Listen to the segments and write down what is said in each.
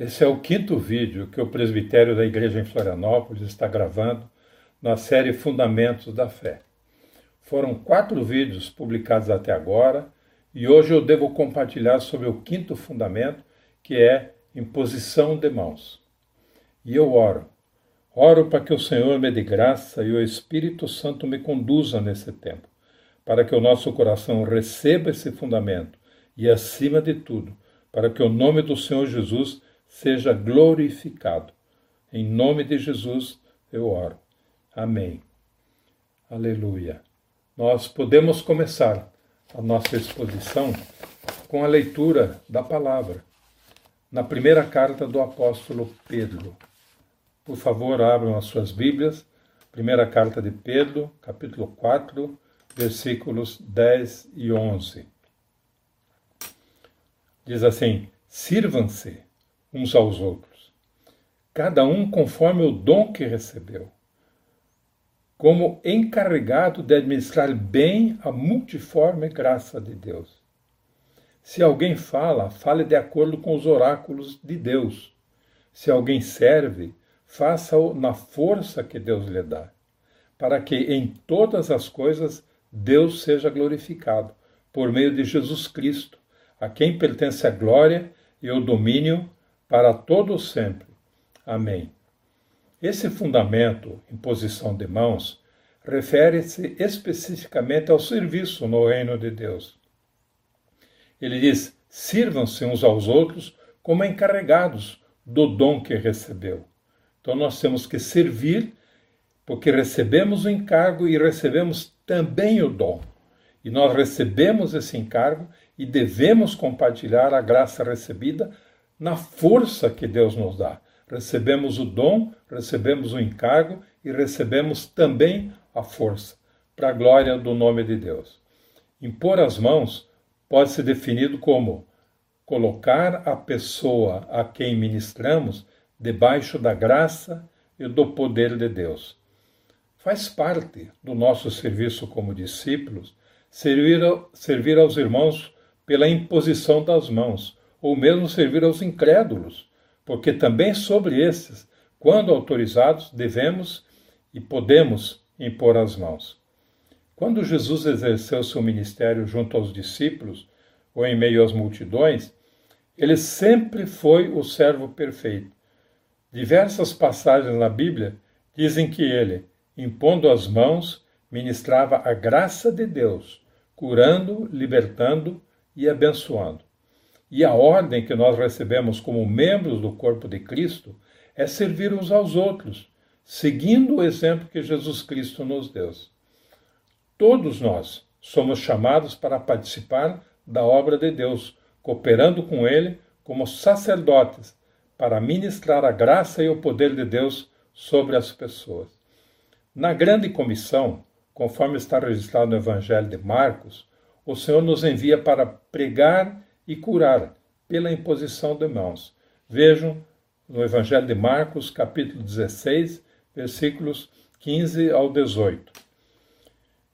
Esse é o quinto vídeo que o presbitério da Igreja em Florianópolis está gravando na série Fundamentos da Fé. Foram quatro vídeos publicados até agora e hoje eu devo compartilhar sobre o quinto fundamento, que é imposição de mãos. E eu oro. Oro para que o Senhor me dê graça e o Espírito Santo me conduza nesse tempo, para que o nosso coração receba esse fundamento e, acima de tudo, para que o nome do Senhor Jesus seja glorificado. Em nome de Jesus eu oro. Amém. Aleluia. Nós podemos começar a nossa exposição com a leitura da palavra, na primeira carta do apóstolo Pedro. Por favor, abram as suas Bíblias, primeira carta de Pedro, capítulo 4, versículos 10 e 11. Diz assim: Sirvam-se uns aos outros, cada um conforme o dom que recebeu, como encarregado de administrar bem a multiforme graça de Deus. Se alguém fala, fale de acordo com os oráculos de Deus. Se alguém serve, faça-o na força que Deus lhe dá, para que em todas as coisas Deus seja glorificado, por meio de Jesus Cristo, a quem pertence a glória e o domínio para todo sempre. Amém. Esse fundamento, imposição de mãos, refere-se especificamente ao serviço no reino de Deus. Ele diz: sirvam-se uns aos outros como encarregados do dom que recebeu. Então nós temos que servir, porque recebemos o encargo e recebemos também o dom. E nós recebemos esse encargo e devemos compartilhar a graça recebida na força que Deus nos dá. Recebemos o dom, recebemos o encargo e recebemos também a força, para a glória do nome de Deus. Impor as mãos pode ser definido como colocar a pessoa a quem ministramos debaixo da graça e do poder de Deus. Faz parte do nosso serviço como discípulos servir, servir aos irmãos pela imposição das mãos, ou mesmo servir aos incrédulos, porque também sobre esses, quando autorizados, devemos e podemos impor as mãos. Quando Jesus exerceu seu ministério junto aos discípulos ou em meio às multidões, ele sempre foi o servo perfeito. Diversas passagens na Bíblia dizem que ele, impondo as mãos, ministrava a graça de Deus, curando, libertando e abençoando. E a ordem que nós recebemos como membros do corpo de Cristo é servir uns aos outros, seguindo o exemplo que Jesus Cristo nos deu. Todos nós somos chamados para participar da obra de Deus, cooperando com Ele como sacerdotes, para ministrar a graça e o poder de Deus sobre as pessoas. Na grande comissão, conforme está registrado no Evangelho de Marcos, o Senhor nos envia para pregar e curar pela imposição de mãos. Vejam no Evangelho de Marcos, capítulo 16, versículos 15 ao 18.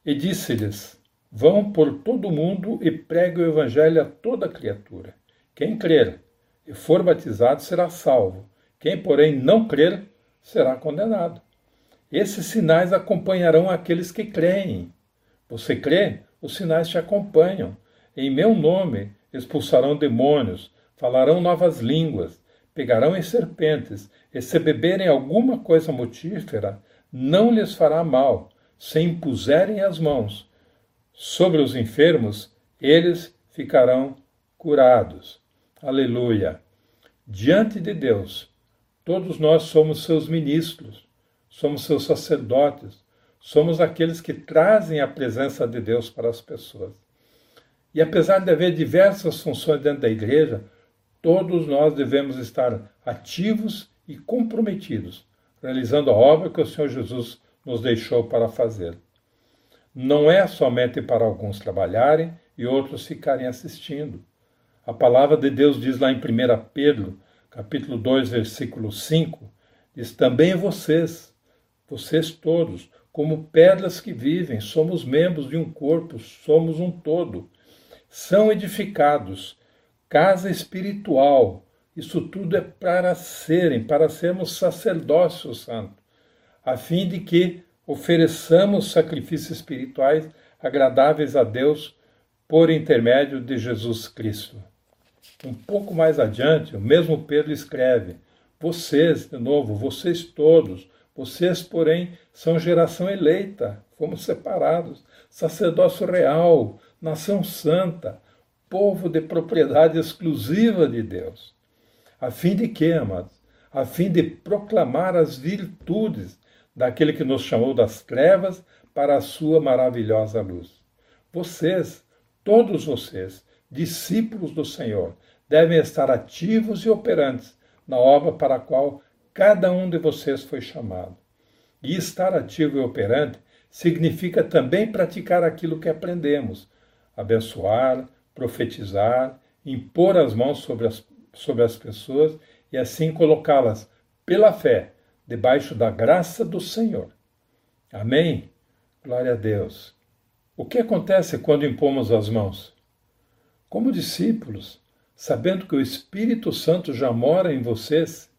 E disse-lhes: Vão por todo o mundo e pregue o Evangelho a toda criatura. Quem crer e for batizado será salvo. Quem, porém, não crer será condenado. Esses sinais acompanharão aqueles que creem. Você crê? Os sinais te acompanham. Em meu nome expulsarão demônios, falarão novas línguas, pegarão em serpentes, e se beberem alguma coisa mortífera, não lhes fará mal, se impuserem as mãos. Sobre os enfermos, eles ficarão curados. Aleluia! Diante de Deus, todos nós somos seus ministros, somos seus sacerdotes, somos aqueles que trazem a presença de Deus para as pessoas. E apesar de haver diversas funções dentro da igreja, todos nós devemos estar ativos e comprometidos, realizando a obra que o Senhor Jesus nos deixou para fazer. Não é somente para alguns trabalharem e outros ficarem assistindo. A palavra de Deus diz lá em 1 Pedro, capítulo 2, versículo 5, diz também vocês, vocês todos, como pedras que vivem, somos membros de um corpo, somos um todo são edificados casa espiritual Isso tudo é para serem, para sermos sacerdócio santo, a fim de que ofereçamos sacrifícios espirituais agradáveis a Deus por intermédio de Jesus Cristo. Um pouco mais adiante, o mesmo Pedro escreve: Vocês, de novo, vocês todos, vocês, porém, são geração eleita, fomos separados, sacerdócio real, nação santa, povo de propriedade exclusiva de Deus. A fim de quê, amados? A fim de proclamar as virtudes daquele que nos chamou das trevas para a sua maravilhosa luz. Vocês, todos vocês, discípulos do Senhor, devem estar ativos e operantes na obra para a qual cada um de vocês foi chamado. E estar ativo e operante significa também praticar aquilo que aprendemos, abençoar, profetizar, impor as mãos sobre as, sobre as pessoas e assim colocá-las, pela fé, debaixo da graça do Senhor. Amém? Glória a Deus. O que acontece quando impomos as mãos? Como discípulos, sabendo que o Espírito Santo já mora em vocês,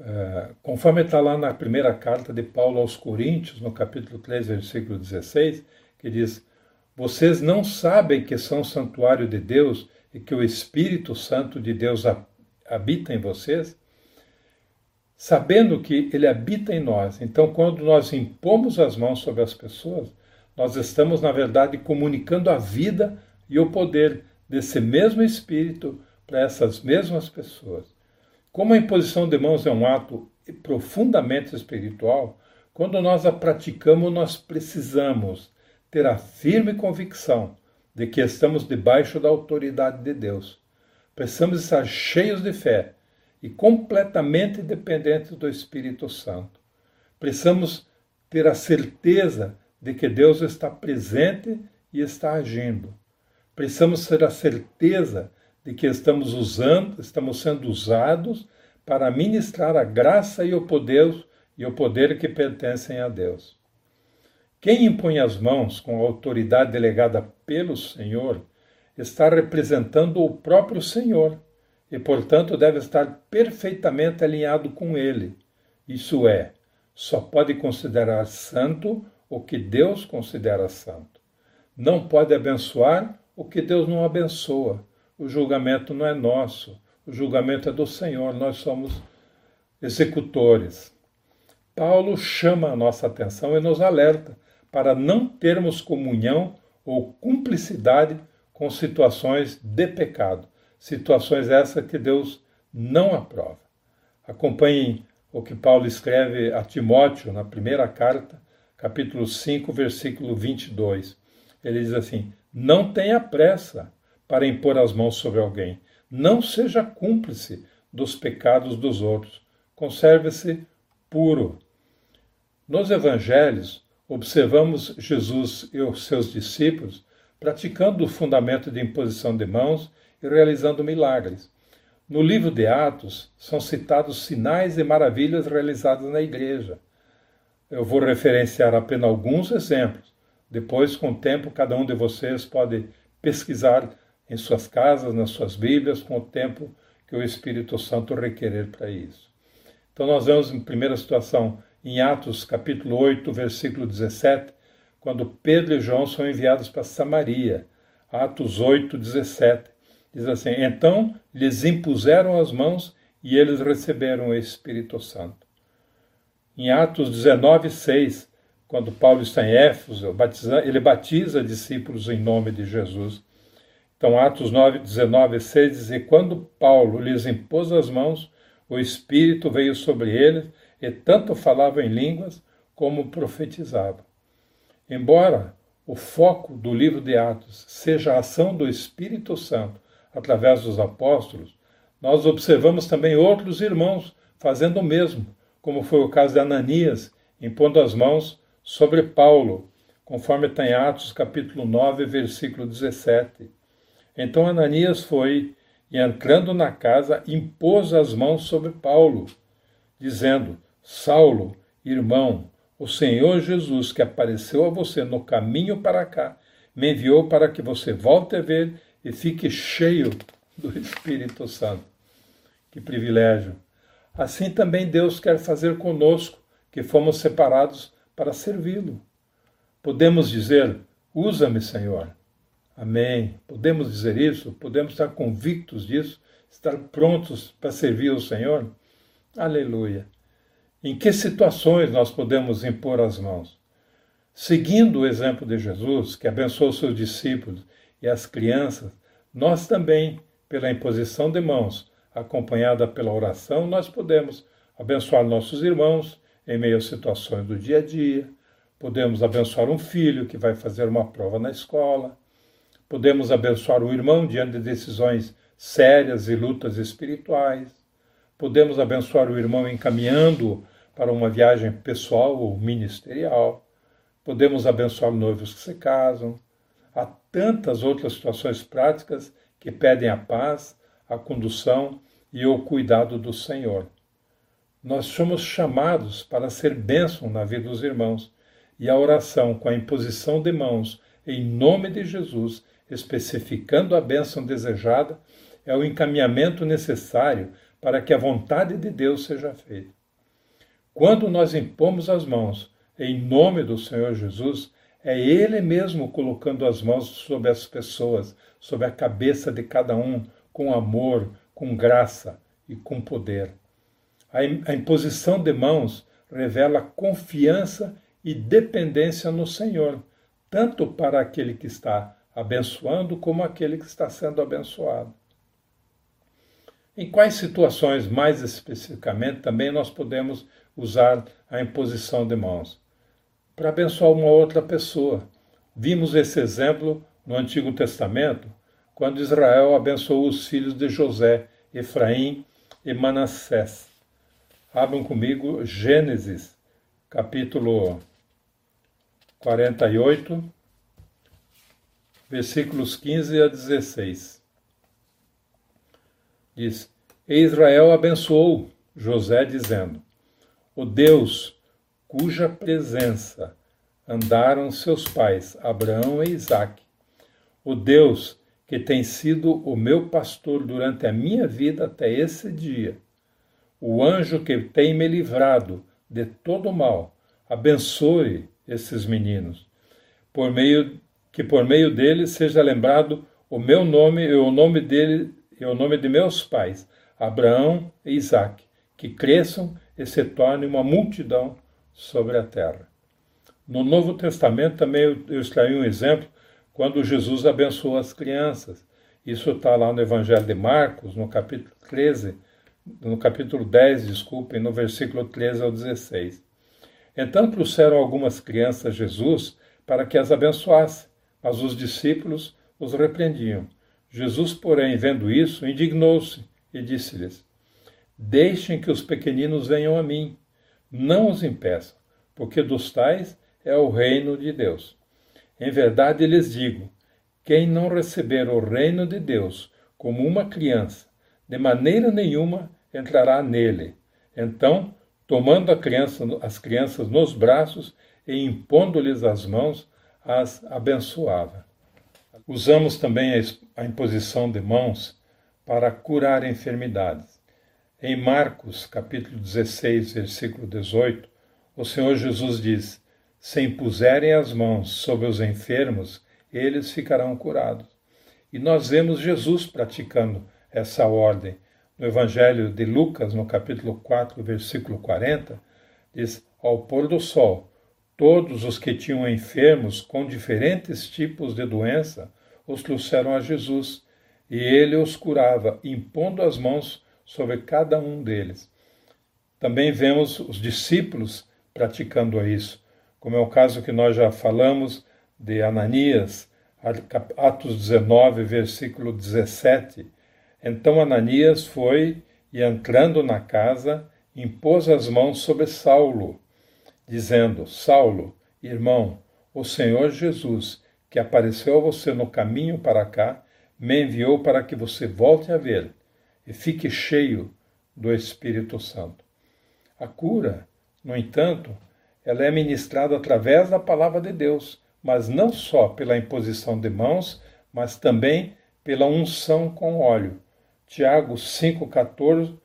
é, conforme está lá na primeira carta de Paulo aos Coríntios, no capítulo 3, versículo 16, que diz: Vocês não sabem que são santuário de Deus e que o Espírito Santo de Deus habita em vocês? sabendo que Ele habita em nós. Então, quando nós impomos as mãos sobre as pessoas, nós estamos, na verdade, comunicando a vida e o poder desse mesmo Espírito para essas mesmas pessoas. Como a imposição de mãos é um ato profundamente espiritual, quando nós a praticamos, nós precisamos ter a firme convicção de que estamos debaixo da autoridade de Deus. Precisamos estar cheios de fé e completamente dependentes do Espírito Santo. Precisamos ter a certeza de que Deus está presente e está agindo. Precisamos ter a certeza de que estamos usando, estamos sendo usados para ministrar a graça e o poder e o poder que pertencem a Deus. Quem impõe as mãos com a autoridade delegada pelo Senhor está representando o próprio Senhor e, portanto, deve estar perfeitamente alinhado com ele. Isso é, só pode considerar santo o que Deus considera santo. Não pode abençoar o que Deus não abençoa. O julgamento não é nosso, o julgamento é do Senhor, nós somos executores. Paulo chama a nossa atenção e nos alerta para não termos comunhão ou cumplicidade com situações de pecado situações essas que Deus não aprova. Acompanhem o que Paulo escreve a Timóteo na primeira carta, capítulo 5, versículo 22. Ele diz assim: Não tenha pressa para impor as mãos sobre alguém, não seja cúmplice dos pecados dos outros, conserve-se puro. Nos evangelhos, observamos Jesus e os seus discípulos praticando o fundamento de imposição de mãos e realizando milagres. No livro de Atos são citados sinais e maravilhas realizados na igreja. Eu vou referenciar apenas alguns exemplos. Depois, com o tempo, cada um de vocês pode pesquisar em suas casas, nas suas Bíblias, com o tempo que o Espírito Santo requerer para isso. Então, nós vemos em primeira situação, em Atos capítulo 8, versículo 17, quando Pedro e João são enviados para Samaria. Atos 8, 17. Diz assim: Então lhes impuseram as mãos e eles receberam o Espírito Santo. Em Atos 19, 6, quando Paulo está em Éfeso, ele batiza discípulos em nome de Jesus. Então, Atos 9, 19, 6 diz: E quando Paulo lhes impôs as mãos, o Espírito veio sobre eles, e tanto falavam em línguas como profetizavam. Embora o foco do livro de Atos seja a ação do Espírito Santo através dos apóstolos, nós observamos também outros irmãos fazendo o mesmo, como foi o caso de Ananias, impondo as mãos sobre Paulo, conforme está em Atos capítulo 9, versículo 17. Então Ananias foi e entrando na casa, impôs as mãos sobre Paulo, dizendo: Saulo, irmão, o Senhor Jesus, que apareceu a você no caminho para cá, me enviou para que você volte a ver e fique cheio do Espírito Santo. que privilégio! Assim também Deus quer fazer conosco, que fomos separados para servi-lo. Podemos dizer: Usa-me, Senhor. Amém. Podemos dizer isso? Podemos estar convictos disso? Estar prontos para servir o Senhor? Aleluia. Em que situações nós podemos impor as mãos? Seguindo o exemplo de Jesus, que abençoou seus discípulos e as crianças, nós também, pela imposição de mãos, acompanhada pela oração, nós podemos abençoar nossos irmãos em meio a situações do dia a dia, podemos abençoar um filho que vai fazer uma prova na escola, podemos abençoar um irmão diante de decisões sérias e lutas espirituais, podemos abençoar o irmão encaminhando para uma viagem pessoal ou ministerial, podemos abençoar noivos que se casam. Há tantas outras situações práticas que pedem a paz, a condução e o cuidado do Senhor. Nós somos chamados para ser bênção na vida dos irmãos, e a oração com a imposição de mãos em nome de Jesus, especificando a bênção desejada, é o encaminhamento necessário para que a vontade de Deus seja feita. Quando nós impomos as mãos em nome do Senhor Jesus, é Ele mesmo colocando as mãos sobre as pessoas, sobre a cabeça de cada um, com amor, com graça e com poder. A imposição de mãos revela confiança e dependência no Senhor, tanto para aquele que está abençoando como aquele que está sendo abençoado. Em quais situações, mais especificamente, também nós podemos usar a imposição de mãos? Para abençoar uma outra pessoa. Vimos esse exemplo no Antigo Testamento, quando Israel abençoou os filhos de José, Efraim e Manassés. Abram comigo Gênesis, capítulo 48, versículos 15 a 16. Diz: E Israel abençoou José, dizendo: O Deus cuja presença andaram seus pais, Abraão e Isaque, o Deus que tem sido o meu pastor durante a minha vida até esse dia, o anjo que tem me livrado de todo mal, abençoe esses meninos, por meio que por meio deles seja lembrado o meu nome e o nome dele e o nome de meus pais, Abraão e Isaque, que cresçam e se tornem uma multidão sobre a terra. No Novo Testamento também eu extraí um exemplo quando Jesus abençoou as crianças. Isso está lá no Evangelho de Marcos, no capítulo 13, no capítulo 10, desculpem, no versículo 13 ao 16. Então trouxeram algumas crianças a Jesus para que as abençoasse, mas os discípulos os repreendiam. Jesus, porém, vendo isso, indignou-se e disse-lhes: Deixem que os pequeninos venham a mim, não os impeçam, porque dos tais é o reino de Deus. Em verdade lhes digo: quem não receber o reino de Deus como uma criança, de maneira nenhuma entrará nele. Então tomando criança, as crianças nos braços e impondo-lhes as mãos, as abençoava. Usamos também a imposição de mãos para curar enfermidades. Em Marcos, capítulo 16, versículo 18, o Senhor Jesus diz: Se impuserem as mãos sobre os enfermos, eles ficarão curados. E nós vemos Jesus praticando essa ordem no Evangelho de Lucas, no capítulo 4, versículo 40, diz: Ao pôr do sol, todos os que tinham enfermos com diferentes tipos de doença os trouxeram a Jesus, e ele os curava, impondo as mãos sobre cada um deles. Também vemos os discípulos praticando isso, como é o caso que nós já falamos de Ananias, Atos 19, versículo 17 então Ananias foi e, entrando na casa, impôs as mãos sobre Saulo, dizendo: Saulo, irmão, o Senhor Jesus, que apareceu a você no caminho para cá, me enviou para que você volte a ver e fique cheio do Espírito Santo. A cura, no entanto, ela é ministrada através da palavra de Deus, mas não só pela imposição de mãos, mas também pela unção com óleo Tiago 5,14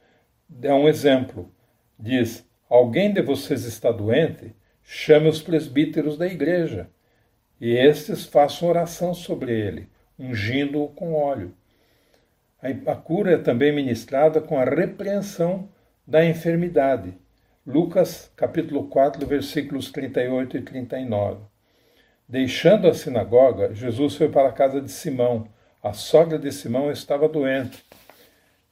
é um exemplo. Diz: Alguém de vocês está doente? Chame os presbíteros da igreja, e estes façam oração sobre ele, ungindo-o com óleo. A cura é também ministrada com a repreensão da enfermidade. Lucas capítulo 4, versículos 38 e 39. Deixando a sinagoga, Jesus foi para a casa de Simão. A sogra de Simão estava doente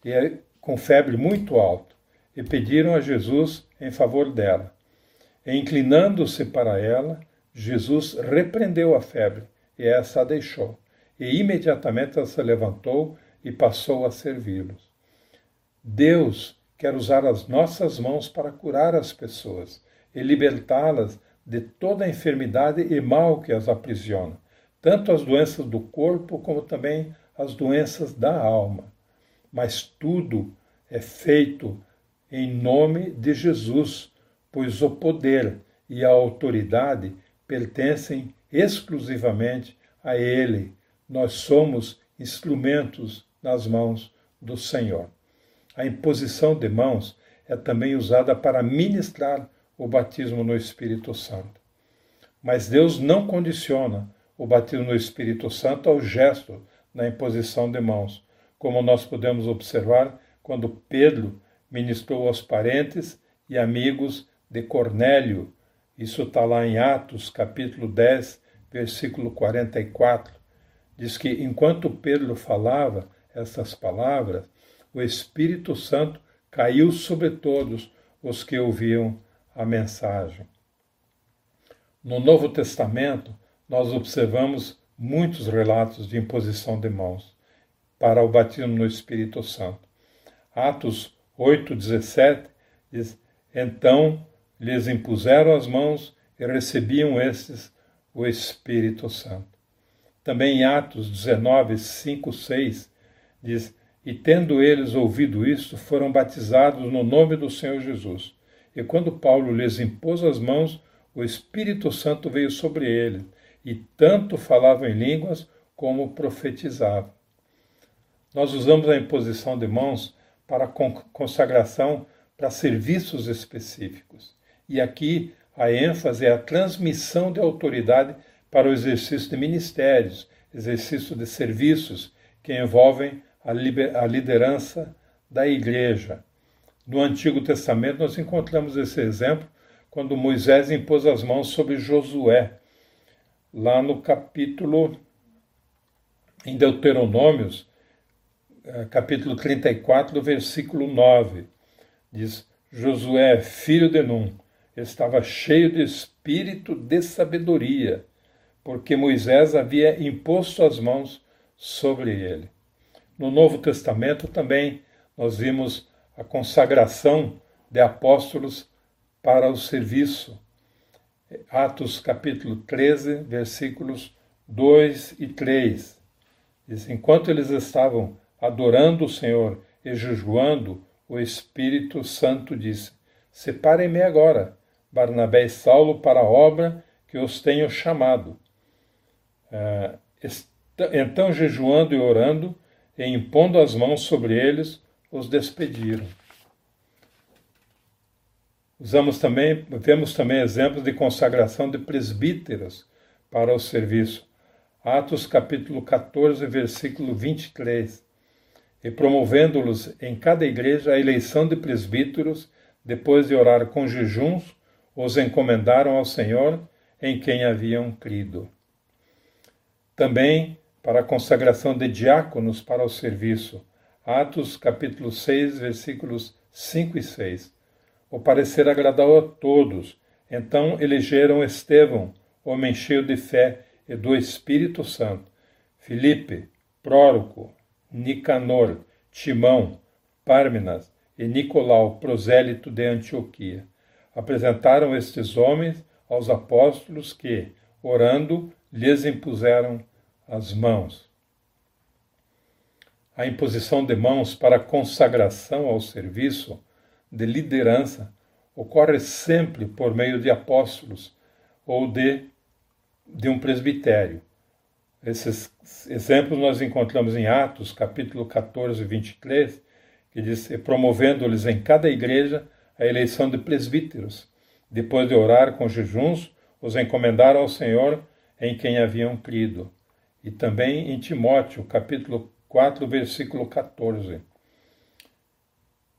e com febre muito alta, e pediram a Jesus em favor dela. E, inclinando-se para ela, Jesus repreendeu a febre, e essa a deixou. E imediatamente ela se levantou e passou a servi-los. Deus quer usar as nossas mãos para curar as pessoas e libertá-las de toda a enfermidade e mal que as aprisiona, tanto as doenças do corpo como também as doenças da alma. Mas tudo é feito em nome de Jesus, pois o poder e a autoridade pertencem exclusivamente a Ele. Nós somos instrumentos nas mãos do Senhor. A imposição de mãos é também usada para ministrar o batismo no Espírito Santo. Mas Deus não condiciona o batismo no Espírito Santo ao gesto na imposição de mãos, como nós podemos observar quando Pedro ministrou aos parentes e amigos de Cornélio. Isso está lá em Atos, capítulo 10, versículo 44. Diz que enquanto Pedro falava, essas palavras, o Espírito Santo caiu sobre todos os que ouviam a mensagem. No Novo Testamento, nós observamos muitos relatos de imposição de mãos para o batismo no Espírito Santo. Atos 8:17 diz: Então lhes impuseram as mãos e recebiam estes o Espírito Santo. Também em Atos 19, 5, 6 Diz: E tendo eles ouvido isto, foram batizados no nome do Senhor Jesus. E quando Paulo lhes impôs as mãos, o Espírito Santo veio sobre eles, e tanto falavam em línguas como profetizavam. Nós usamos a imposição de mãos para consagração para serviços específicos. E aqui a ênfase é a transmissão de autoridade para o exercício de ministérios, exercício de serviços que envolvem a liderança da igreja. No Antigo Testamento, nós encontramos esse exemplo quando Moisés impôs as mãos sobre Josué, lá no capítulo, em Deuteronômios, capítulo 34, versículo 9. Diz: Josué, filho de Num, estava cheio de espírito de sabedoria, porque Moisés havia imposto as mãos sobre ele. No Novo Testamento também nós vimos a consagração de apóstolos para o serviço. Atos capítulo 13, versículos 2 e 3. Diz: Enquanto eles estavam adorando o Senhor e jejuando, o Espírito Santo disse: Separem-me agora, Barnabé e Saulo, para a obra que os tenho chamado. Ah, então, jejuando e orando, e impondo as mãos sobre eles, os despediram. Usamos também, vemos também exemplos de consagração de presbíteros para o serviço. Atos capítulo 14, versículo 23. E promovendo-los em cada igreja a eleição de presbíteros, depois de orar com jejuns, os encomendaram ao Senhor em quem haviam crido. Também para a consagração de diáconos para o serviço. Atos capítulo 6, versículos 5 e 6. O parecer agradou a todos. Então elegeram Estevão, homem cheio de fé e do Espírito Santo, Filipe, Próroco, Nicanor, Timão, Pármenas e Nicolau, prosélito de Antioquia. Apresentaram estes homens aos apóstolos que, orando, lhes impuseram as mãos. A imposição de mãos para consagração ao serviço de liderança ocorre sempre por meio de apóstolos ou de, de um presbitério. Esses exemplos nós encontramos em Atos, capítulo 14, 23, que diz: promovendo-lhes em cada igreja a eleição de presbíteros. Depois de orar com jejuns, os encomendaram ao Senhor em quem haviam crido. E também em Timóteo, capítulo 4, versículo 14.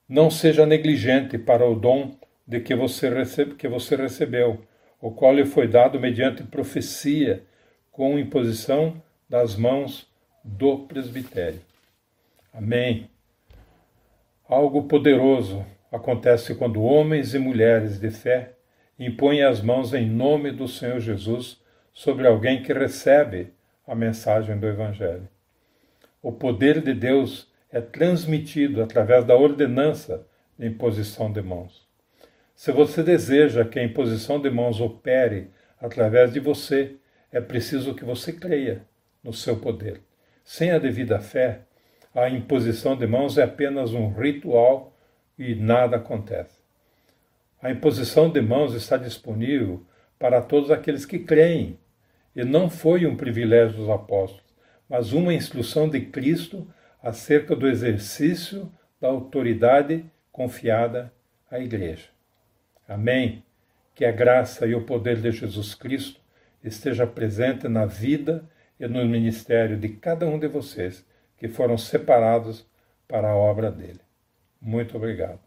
Não seja negligente para o dom de que você, recebe, que você recebeu, o qual lhe foi dado mediante profecia, com imposição das mãos do presbitério. Amém. Algo poderoso acontece quando homens e mulheres de fé impõem as mãos em nome do Senhor Jesus sobre alguém que recebe a mensagem do Evangelho. O poder de Deus é transmitido através da ordenança de imposição de mãos. Se você deseja que a imposição de mãos opere através de você, é preciso que você creia no seu poder. Sem a devida fé, a imposição de mãos é apenas um ritual e nada acontece. A imposição de mãos está disponível para todos aqueles que creem, e não foi um privilégio dos apóstolos, mas uma instrução de Cristo acerca do exercício da autoridade confiada à Igreja. Amém. Que a graça e o poder de Jesus Cristo esteja presente na vida e no ministério de cada um de vocês que foram separados para a obra dele. Muito obrigado.